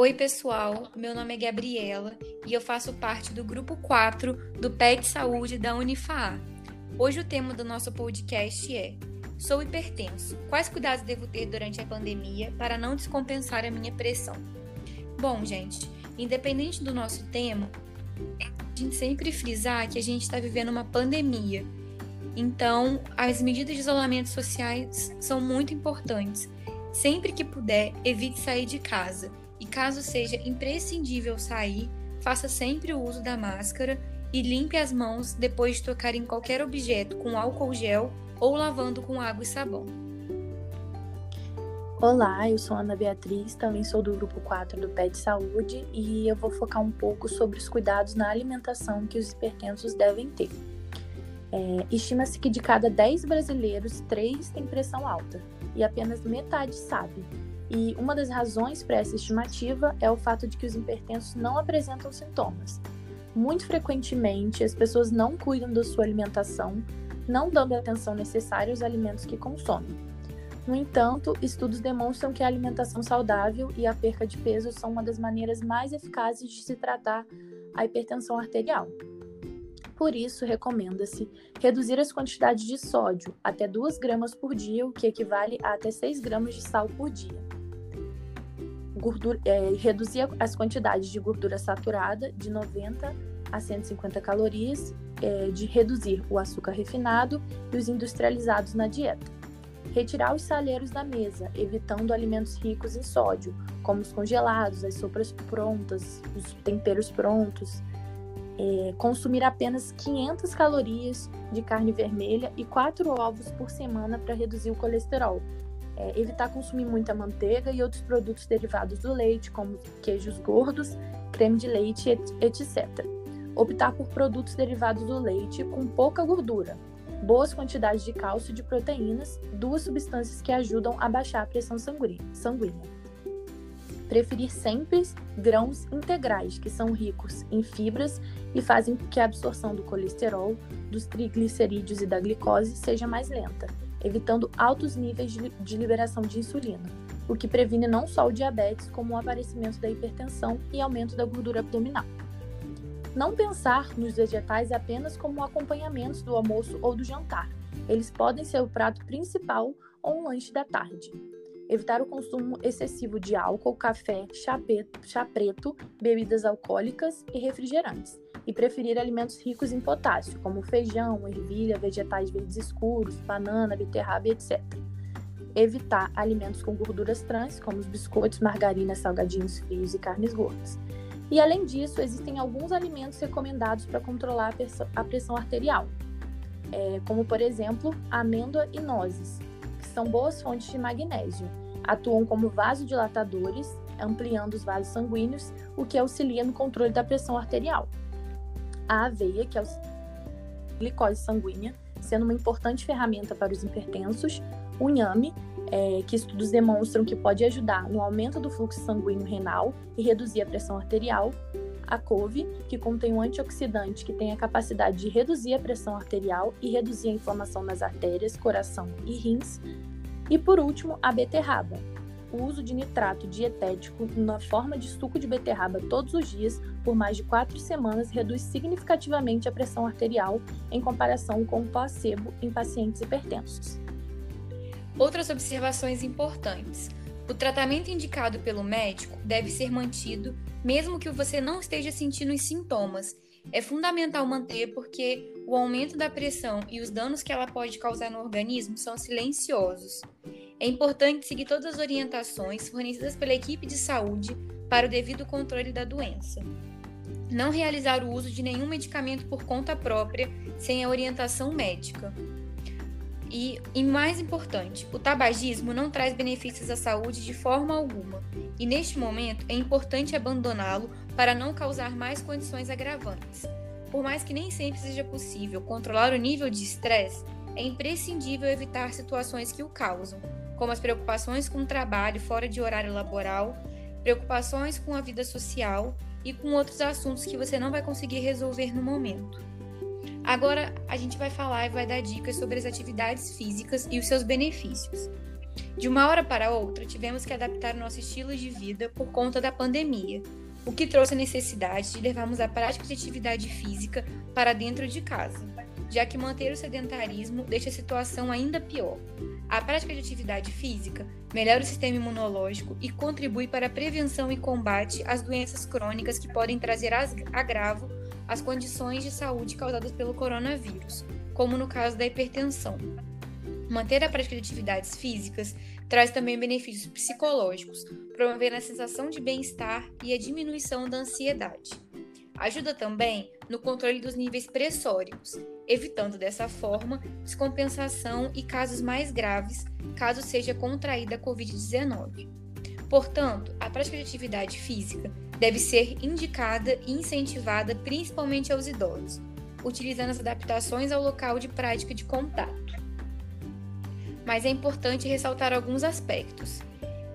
Oi, pessoal. Meu nome é Gabriela e eu faço parte do grupo 4 do PET Saúde da Unifaa. Hoje o tema do nosso podcast é Sou hipertenso. Quais cuidados devo ter durante a pandemia para não descompensar a minha pressão? Bom, gente, independente do nosso tema, a gente sempre frisar que a gente está vivendo uma pandemia. Então, as medidas de isolamento sociais são muito importantes. Sempre que puder, evite sair de casa. E caso seja imprescindível sair, faça sempre o uso da máscara e limpe as mãos depois de tocar em qualquer objeto com álcool gel ou lavando com água e sabão. Olá, eu sou Ana Beatriz, também sou do grupo 4 do PET Saúde e eu vou focar um pouco sobre os cuidados na alimentação que os hipertensos devem ter. É, Estima-se que de cada 10 brasileiros, 3 têm pressão alta e apenas metade sabe. E uma das razões para essa estimativa é o fato de que os hipertensos não apresentam sintomas. Muito frequentemente, as pessoas não cuidam da sua alimentação, não dando a atenção necessária aos alimentos que consomem. No entanto, estudos demonstram que a alimentação saudável e a perca de peso são uma das maneiras mais eficazes de se tratar a hipertensão arterial. Por isso, recomenda-se reduzir as quantidades de sódio até 2 gramas por dia, o que equivale a até 6 gramas de sal por dia. Gordura, é, reduzir as quantidades de gordura saturada de 90 a 150 calorias, é, de reduzir o açúcar refinado e os industrializados na dieta. Retirar os saleiros da mesa, evitando alimentos ricos em sódio, como os congelados, as sopas prontas, os temperos prontos. É, consumir apenas 500 calorias de carne vermelha e 4 ovos por semana para reduzir o colesterol. É, evitar consumir muita manteiga e outros produtos derivados do leite, como queijos gordos, creme de leite, etc optar por produtos derivados do leite com pouca gordura, boas quantidades de cálcio e de proteínas, duas substâncias que ajudam a baixar a pressão sanguínea. Preferir sempre grãos integrais, que são ricos em fibras e fazem com que a absorção do colesterol, dos triglicerídeos e da glicose seja mais lenta, evitando altos níveis de liberação de insulina, o que previne não só o diabetes, como o aparecimento da hipertensão e aumento da gordura abdominal. Não pensar nos vegetais apenas como acompanhamentos do almoço ou do jantar. Eles podem ser o prato principal ou um lanche da tarde. Evitar o consumo excessivo de álcool, café, chá preto, bebidas alcoólicas e refrigerantes. E preferir alimentos ricos em potássio, como feijão, ervilha, vegetais verdes escuros, banana, beterraba, etc. Evitar alimentos com gorduras trans, como os biscoitos, margarina, salgadinhos frios e carnes gordas e além disso, existem alguns alimentos recomendados para controlar a pressão arterial, é, como por exemplo amêndoa e nozes, que são boas fontes de magnésio. Atuam como vasodilatadores, ampliando os vasos sanguíneos, o que auxilia no controle da pressão arterial. A aveia, que é a glicose sanguínea, sendo uma importante ferramenta para os hipertensos, o inhame, é, que estudos demonstram que pode ajudar no aumento do fluxo sanguíneo renal e reduzir a pressão arterial, a couve, que contém um antioxidante que tem a capacidade de reduzir a pressão arterial e reduzir a inflamação nas artérias, coração e rins, e por último, a beterraba. O uso de nitrato dietético na forma de suco de beterraba todos os dias por mais de quatro semanas reduz significativamente a pressão arterial em comparação com o placebo em pacientes hipertensos. Outras observações importantes. O tratamento indicado pelo médico deve ser mantido mesmo que você não esteja sentindo os sintomas. É fundamental manter porque o aumento da pressão e os danos que ela pode causar no organismo são silenciosos. É importante seguir todas as orientações fornecidas pela equipe de saúde para o devido controle da doença. Não realizar o uso de nenhum medicamento por conta própria sem a orientação médica. E, e mais importante, o tabagismo não traz benefícios à saúde de forma alguma, e neste momento é importante abandoná-lo para não causar mais condições agravantes. Por mais que nem sempre seja possível controlar o nível de estresse, é imprescindível evitar situações que o causam, como as preocupações com o trabalho fora de horário laboral, preocupações com a vida social e com outros assuntos que você não vai conseguir resolver no momento. Agora a gente vai falar e vai dar dicas sobre as atividades físicas e os seus benefícios. De uma hora para outra, tivemos que adaptar nosso estilo de vida por conta da pandemia, o que trouxe a necessidade de levarmos a prática de atividade física para dentro de casa, já que manter o sedentarismo deixa a situação ainda pior. A prática de atividade física melhora o sistema imunológico e contribui para a prevenção e combate às doenças crônicas que podem trazer agravo às condições de saúde causadas pelo coronavírus, como no caso da hipertensão. Manter a prática de atividades físicas traz também benefícios psicológicos, promovendo a sensação de bem-estar e a diminuição da ansiedade. Ajuda também no controle dos níveis pressóricos, evitando dessa forma descompensação e casos mais graves caso seja contraída a Covid-19. Portanto, a prática de atividade física deve ser indicada e incentivada principalmente aos idosos, utilizando as adaptações ao local de prática de contato mas é importante ressaltar alguns aspectos.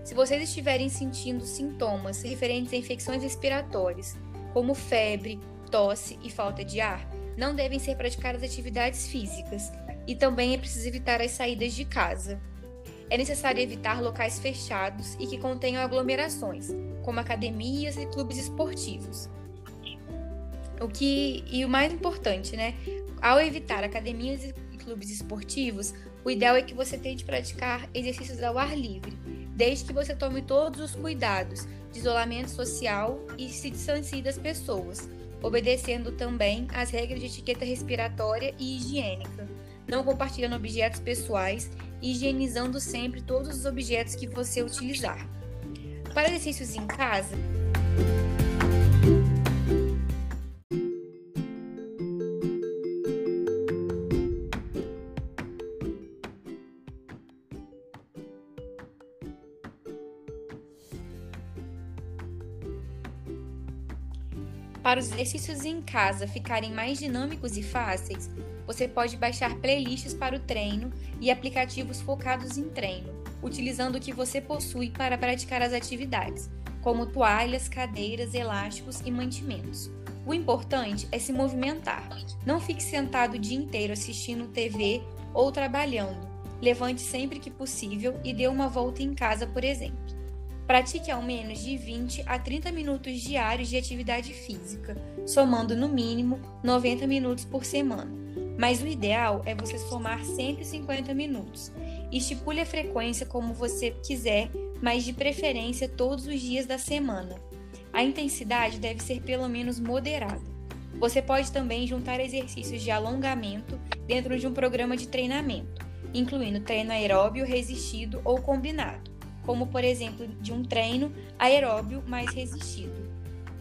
Se vocês estiverem sentindo sintomas referentes a infecções respiratórias, como febre, tosse e falta de ar, não devem ser praticadas atividades físicas e também é preciso evitar as saídas de casa. É necessário evitar locais fechados e que contenham aglomerações, como academias e clubes esportivos. O que e o mais importante, né? Ao evitar academias e clubes esportivos, o ideal é que você tente praticar exercícios ao ar livre, desde que você tome todos os cuidados de isolamento social e se distancie das pessoas, obedecendo também às regras de etiqueta respiratória e higiênica, não compartilhando objetos pessoais e higienizando sempre todos os objetos que você utilizar. Para exercícios em casa, Para os exercícios em casa ficarem mais dinâmicos e fáceis, você pode baixar playlists para o treino e aplicativos focados em treino, utilizando o que você possui para praticar as atividades, como toalhas, cadeiras, elásticos e mantimentos. O importante é se movimentar. Não fique sentado o dia inteiro assistindo TV ou trabalhando. Levante sempre que possível e dê uma volta em casa, por exemplo. Pratique ao menos de 20 a 30 minutos diários de atividade física, somando no mínimo 90 minutos por semana. Mas o ideal é você somar 150 minutos. Estipule a frequência como você quiser, mas de preferência todos os dias da semana. A intensidade deve ser pelo menos moderada. Você pode também juntar exercícios de alongamento dentro de um programa de treinamento, incluindo treino aeróbio resistido ou combinado como por exemplo de um treino aeróbio mais resistido.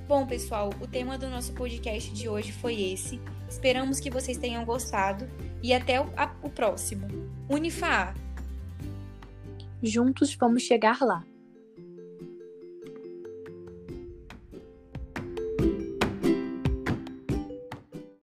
Bom, pessoal, o tema do nosso podcast de hoje foi esse. Esperamos que vocês tenham gostado e até o, a, o próximo. Unifa! Juntos vamos chegar lá.